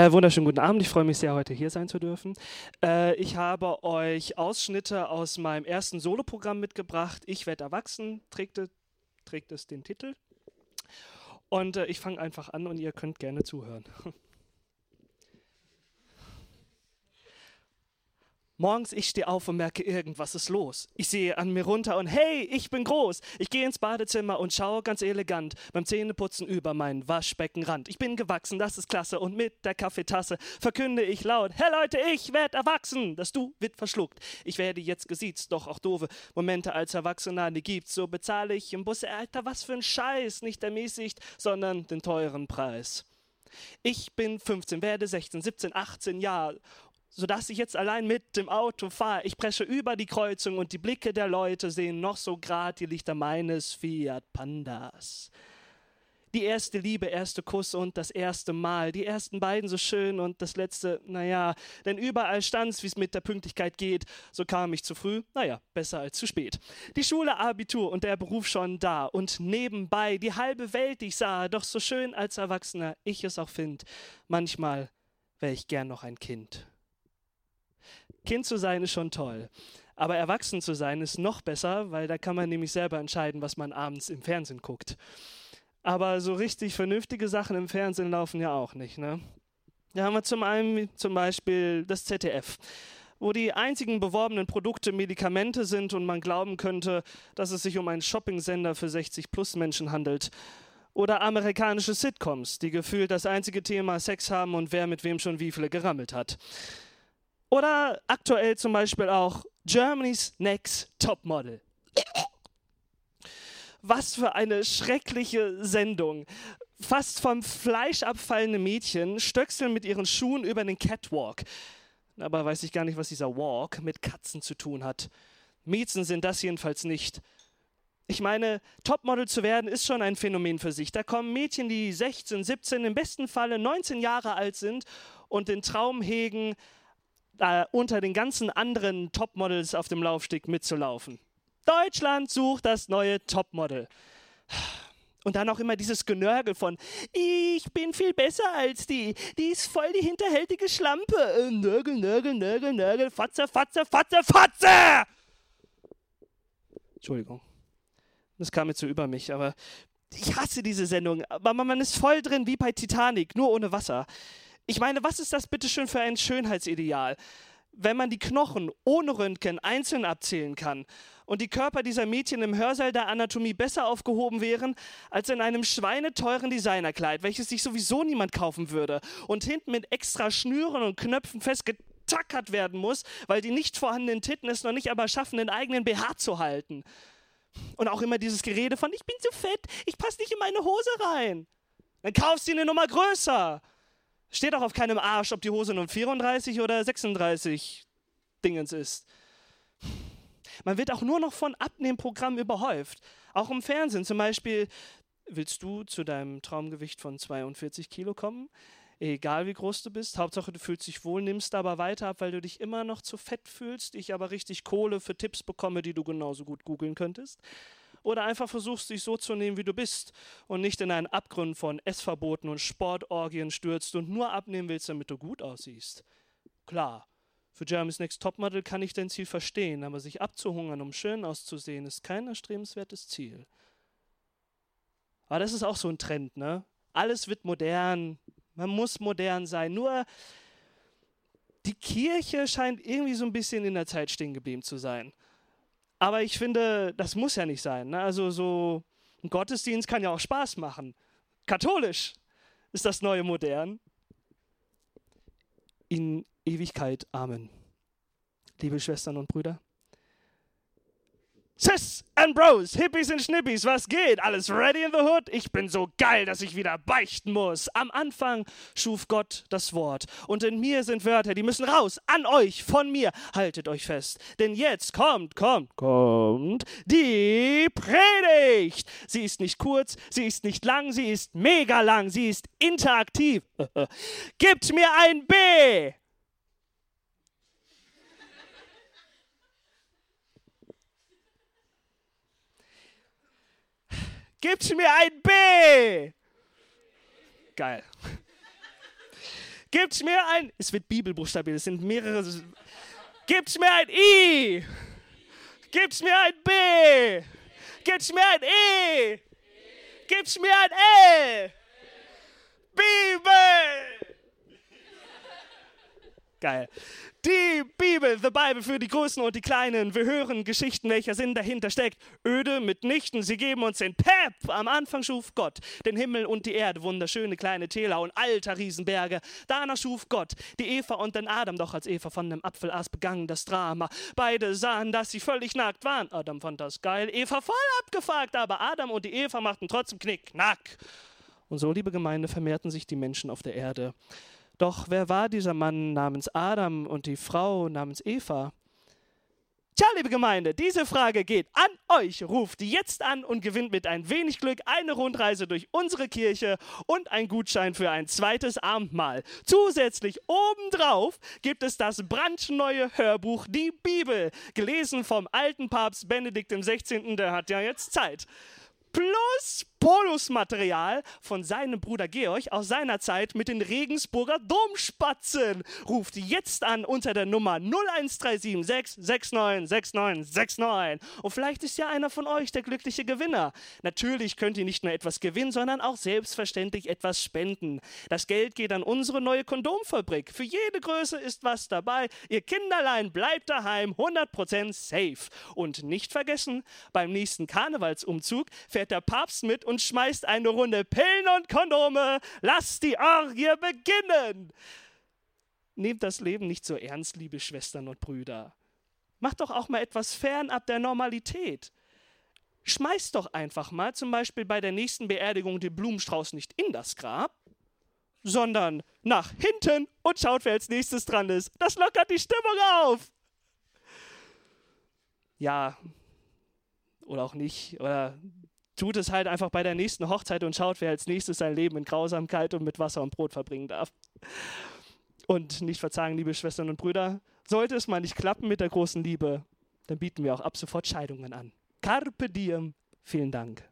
Äh, wunderschönen guten Abend, ich freue mich sehr, heute hier sein zu dürfen. Äh, ich habe euch Ausschnitte aus meinem ersten Soloprogramm mitgebracht. Ich werde erwachsen, trägt, trägt es den Titel. Und äh, ich fange einfach an und ihr könnt gerne zuhören. Morgens ich stehe auf und merke, irgendwas ist los. Ich sehe an mir runter und hey, ich bin groß. Ich gehe ins Badezimmer und schaue ganz elegant beim Zähneputzen über meinen Waschbeckenrand. Ich bin gewachsen, das ist klasse und mit der Kaffeetasse verkünde ich laut, hey Leute, ich werde erwachsen. Das Du wird verschluckt. Ich werde jetzt gesiezt, doch auch doofe Momente als Erwachsener, die gibt's. So bezahle ich im Bus, Alter, was für ein Scheiß. Nicht ermäßigt, sondern den teuren Preis. Ich bin 15, werde 16, 17, 18 Jahre sodass ich jetzt allein mit dem Auto fahre. Ich presche über die Kreuzung und die Blicke der Leute sehen noch so grad die Lichter meines Fiat Pandas. Die erste Liebe, erste Kuss und das erste Mal. Die ersten beiden so schön und das letzte, naja, denn überall stand's, wie es mit der Pünktlichkeit geht. So kam ich zu früh, naja, besser als zu spät. Die Schule, Abitur und der Beruf schon da und nebenbei die halbe Welt, die ich sah, doch so schön als Erwachsener ich es auch find. Manchmal wär ich gern noch ein Kind. Kind zu sein ist schon toll. Aber erwachsen zu sein ist noch besser, weil da kann man nämlich selber entscheiden, was man abends im Fernsehen guckt. Aber so richtig vernünftige Sachen im Fernsehen laufen ja auch nicht. Ne? Da haben wir zum einen zum Beispiel das ZDF, wo die einzigen beworbenen Produkte Medikamente sind und man glauben könnte, dass es sich um einen Shopping-Sender für 60-plus-Menschen handelt. Oder amerikanische Sitcoms, die gefühlt das einzige Thema Sex haben und wer mit wem schon wie viele gerammelt hat. Oder aktuell zum Beispiel auch Germany's Next Topmodel. Was für eine schreckliche Sendung. Fast vom Fleisch abfallende Mädchen stöckseln mit ihren Schuhen über den Catwalk. Aber weiß ich gar nicht, was dieser Walk mit Katzen zu tun hat. Mädchen sind das jedenfalls nicht. Ich meine, Topmodel zu werden ist schon ein Phänomen für sich. Da kommen Mädchen, die 16, 17, im besten Falle 19 Jahre alt sind und den Traum hegen, äh, unter den ganzen anderen Topmodels auf dem Laufsteg mitzulaufen. Deutschland sucht das neue Topmodel. Und dann auch immer dieses Genörgel von, ich bin viel besser als die, die ist voll die hinterhältige Schlampe. Äh, nörgel, Nörgel, Nörgel, Nörgel, Fatze, Fatze, Fatze, Fatze! Entschuldigung. Das kam jetzt so über mich, aber ich hasse diese Sendung. Aber man ist voll drin wie bei Titanic, nur ohne Wasser. Ich meine, was ist das bitte schön für ein Schönheitsideal? Wenn man die Knochen ohne Röntgen einzeln abzählen kann und die Körper dieser Mädchen im Hörsaal der Anatomie besser aufgehoben wären als in einem schweineteuren Designerkleid, welches sich sowieso niemand kaufen würde und hinten mit extra Schnüren und Knöpfen festgetackert werden muss, weil die nicht vorhandenen Titten es noch nicht aber schaffen, den eigenen BH zu halten. Und auch immer dieses Gerede von, ich bin zu fett, ich passe nicht in meine Hose rein. Dann kaufst du eine Nummer größer. Steht auch auf keinem Arsch, ob die Hose nun 34 oder 36 Dingens ist. Man wird auch nur noch von Abnehmprogrammen überhäuft. Auch im Fernsehen zum Beispiel. Willst du zu deinem Traumgewicht von 42 Kilo kommen? Egal wie groß du bist, Hauptsache du fühlst dich wohl, nimmst aber weiter ab, weil du dich immer noch zu fett fühlst, ich aber richtig Kohle für Tipps bekomme, die du genauso gut googeln könntest oder einfach versuchst, dich so zu nehmen, wie du bist und nicht in einen Abgrund von Essverboten und Sportorgien stürzt und nur abnehmen willst, damit du gut aussiehst. Klar, für Jeremy's Next Topmodel kann ich dein Ziel verstehen, aber sich abzuhungern, um schön auszusehen, ist kein erstrebenswertes Ziel. Aber das ist auch so ein Trend, ne? Alles wird modern, man muss modern sein. Nur die Kirche scheint irgendwie so ein bisschen in der Zeit stehen geblieben zu sein. Aber ich finde, das muss ja nicht sein. Ne? Also so ein Gottesdienst kann ja auch Spaß machen. Katholisch ist das neue Modern. In Ewigkeit. Amen. Liebe Schwestern und Brüder. Sis and Bros, Hippies und Schnippies, was geht? Alles ready in the hood? Ich bin so geil, dass ich wieder beichten muss. Am Anfang schuf Gott das Wort. Und in mir sind Wörter, die müssen raus. An euch, von mir. Haltet euch fest. Denn jetzt kommt, kommt, kommt die Predigt. Sie ist nicht kurz, sie ist nicht lang, sie ist mega lang, sie ist interaktiv. Gibt mir ein B. Gibt mir ein B. Geil. Gebt mir ein, es wird Bibelbuchstabiert, es sind mehrere. Gebt mir ein I. Gebt mir ein B. Gebt mir ein E. Gebt mir ein L. Bibel. Geil. Die Bibel, the Bible für die Großen und die Kleinen. Wir hören Geschichten, welcher Sinn dahinter steckt. Öde mitnichten, sie geben uns den Pep. Am Anfang schuf Gott den Himmel und die Erde, wunderschöne kleine Täler und alter Riesenberge. Danach schuf Gott die Eva und den Adam, doch als Eva von dem Apfel aß, begann das Drama. Beide sahen, dass sie völlig nackt waren. Adam fand das geil, Eva voll abgefuckt, aber Adam und die Eva machten trotzdem Knick, Knack. Und so, liebe Gemeinde, vermehrten sich die Menschen auf der Erde. Doch wer war dieser Mann namens Adam und die Frau namens Eva? Tja, liebe Gemeinde, diese Frage geht an euch. Ruft jetzt an und gewinnt mit ein wenig Glück eine Rundreise durch unsere Kirche und ein Gutschein für ein zweites Abendmahl. Zusätzlich obendrauf gibt es das brandneue Hörbuch Die Bibel, gelesen vom alten Papst Benedikt XVI., der hat ja jetzt Zeit. Plus Bonusmaterial von seinem Bruder Georg aus seiner Zeit mit den Regensburger Domspatzen. Ruft jetzt an unter der Nummer 01376 696969. Und vielleicht ist ja einer von euch der glückliche Gewinner. Natürlich könnt ihr nicht nur etwas gewinnen, sondern auch selbstverständlich etwas spenden. Das Geld geht an unsere neue Kondomfabrik. Für jede Größe ist was dabei. Ihr Kinderlein bleibt daheim 100% safe. Und nicht vergessen, beim nächsten Karnevalsumzug fährt der Papst mit und schmeißt eine Runde Pillen und Kondome. Lass die Orgie beginnen. Nehmt das Leben nicht so ernst, liebe Schwestern und Brüder. Macht doch auch mal etwas fernab der Normalität. Schmeißt doch einfach mal zum Beispiel bei der nächsten Beerdigung den Blumenstrauß nicht in das Grab, sondern nach hinten und schaut, wer als nächstes dran ist. Das lockert die Stimmung auf. Ja, oder auch nicht. Oder tut es halt einfach bei der nächsten Hochzeit und schaut, wer als nächstes sein Leben in Grausamkeit und mit Wasser und Brot verbringen darf. Und nicht verzagen, liebe Schwestern und Brüder, sollte es mal nicht klappen mit der großen Liebe, dann bieten wir auch ab sofort Scheidungen an. Carpe diem, vielen Dank.